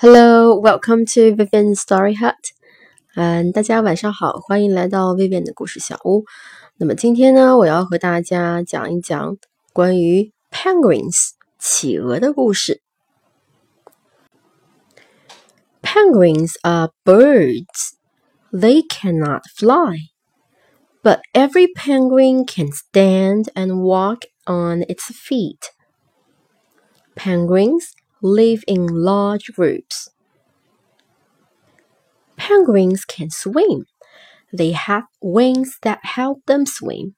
Hello, welcome to Vivian Story Hut. 嗯，大家晚上好，欢迎来到 Vivian 的故事小屋。那么今天呢，我要和大家讲一讲关于 penguins 企鹅的故事。Penguins are birds. They cannot fly, but every penguin can stand and walk on its feet. Penguins live in large groups. Penguins can swim. They have wings that help them swim.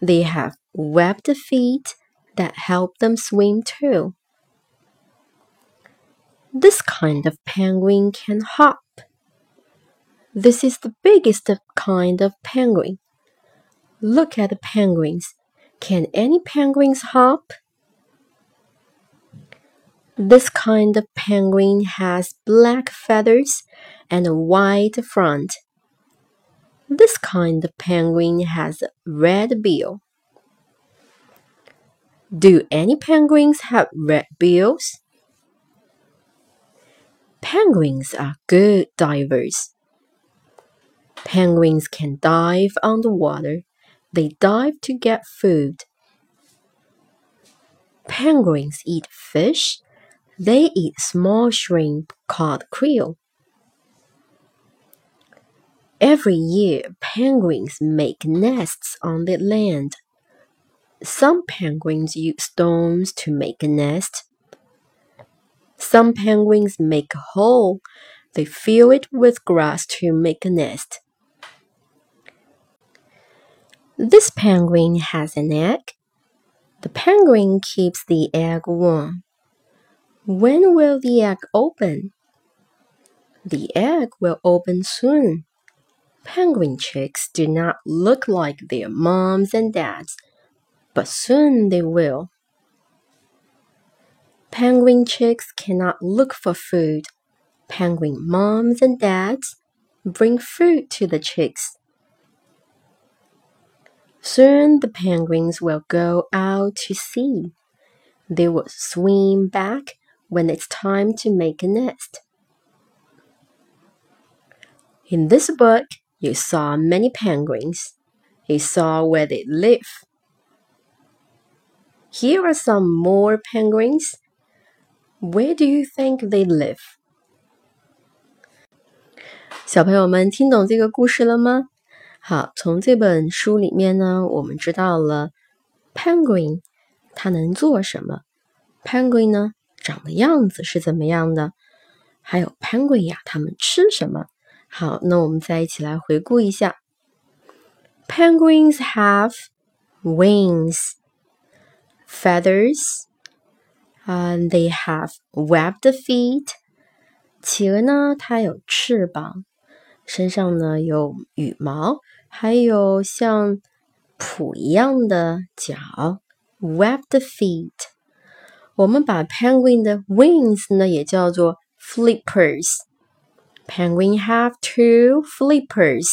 They have webbed feet that help them swim too. This kind of penguin can hop. This is the biggest kind of penguin. Look at the penguins. Can any penguins hop? This kind of penguin has black feathers and a white front. This kind of penguin has a red bill. Do any penguins have red bills? Penguins are good divers. Penguins can dive underwater. They dive to get food. Penguins eat fish. They eat small shrimp called krill. Every year, penguins make nests on the land. Some penguins use stones to make a nest. Some penguins make a hole. They fill it with grass to make a nest. This penguin has an egg. The penguin keeps the egg warm. When will the egg open? The egg will open soon. Penguin chicks do not look like their moms and dads, but soon they will. Penguin chicks cannot look for food. Penguin moms and dads bring food to the chicks. Soon the penguins will go out to sea. They will swim back when it's time to make a nest. In this book, you saw many penguins. You saw where they live. Here are some more penguins. Where do you think they live? 小朋友们听懂这个故事了吗？好，从这本书里面呢，我们知道了 penguin 它能做什么，penguin 呢 长的样子是怎么样的，还有 penguin 呀，它们吃什么？好，那我们再一起来回顾一下。Penguins have wings, feathers, and they have webbed feet. 企鹅呢，它有翅膀，身上呢有羽毛。还有像蹼一样的脚，webbed feet。我们把 penguin 的 wings 呢也叫做 flippers。Penguin have two flippers,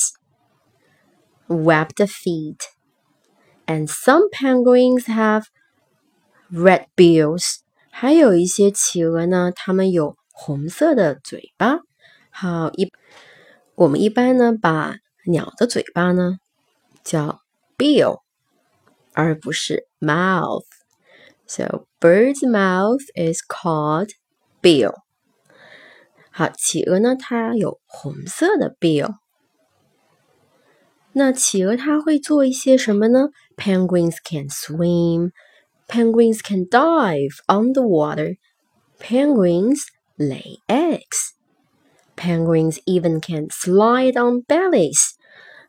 webbed feet, and some penguins have red bills. 还有一些企鹅呢，它们有红色的嘴巴。好，一我们一般呢把鸟的嘴巴呢叫 bill，而不是 mouth。So bird's mouth is called bill。好，企鹅呢，它有红色的 bill。那企鹅它会做一些什么呢？Penguins can swim. Penguins can dive underwater. Penguins lay eggs. Penguins even can slide on bellies.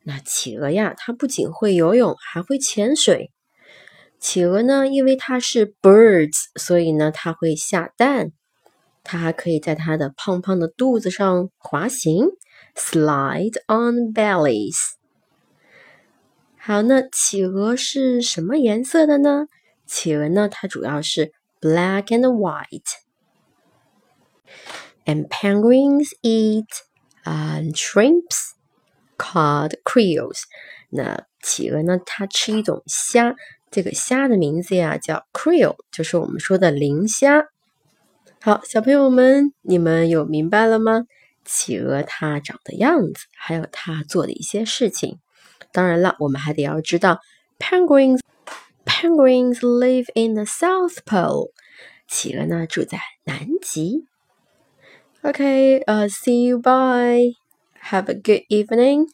那企鹅呀，它不仅会游泳，还会潜水。 企鹅呢，因为它是 birds，所以呢，它会下蛋。它还可以在它的胖胖的肚子上滑行，slide on bellies。好，那企鹅是什么颜色的呢？企鹅呢，它主要是 black and white。And penguins eat um shrimps called krills。那企鹅呢，它吃一种虾，这个虾的名字呀叫 krill，就是我们说的磷虾。好，小朋友们，你们有明白了吗？企鹅它长的样子，还有它做的一些事情。当然了，我们还得要知道，penguins penguins live in the South Pole。企鹅呢住在南极。Okay, uh, see you. Bye. Have a good evening.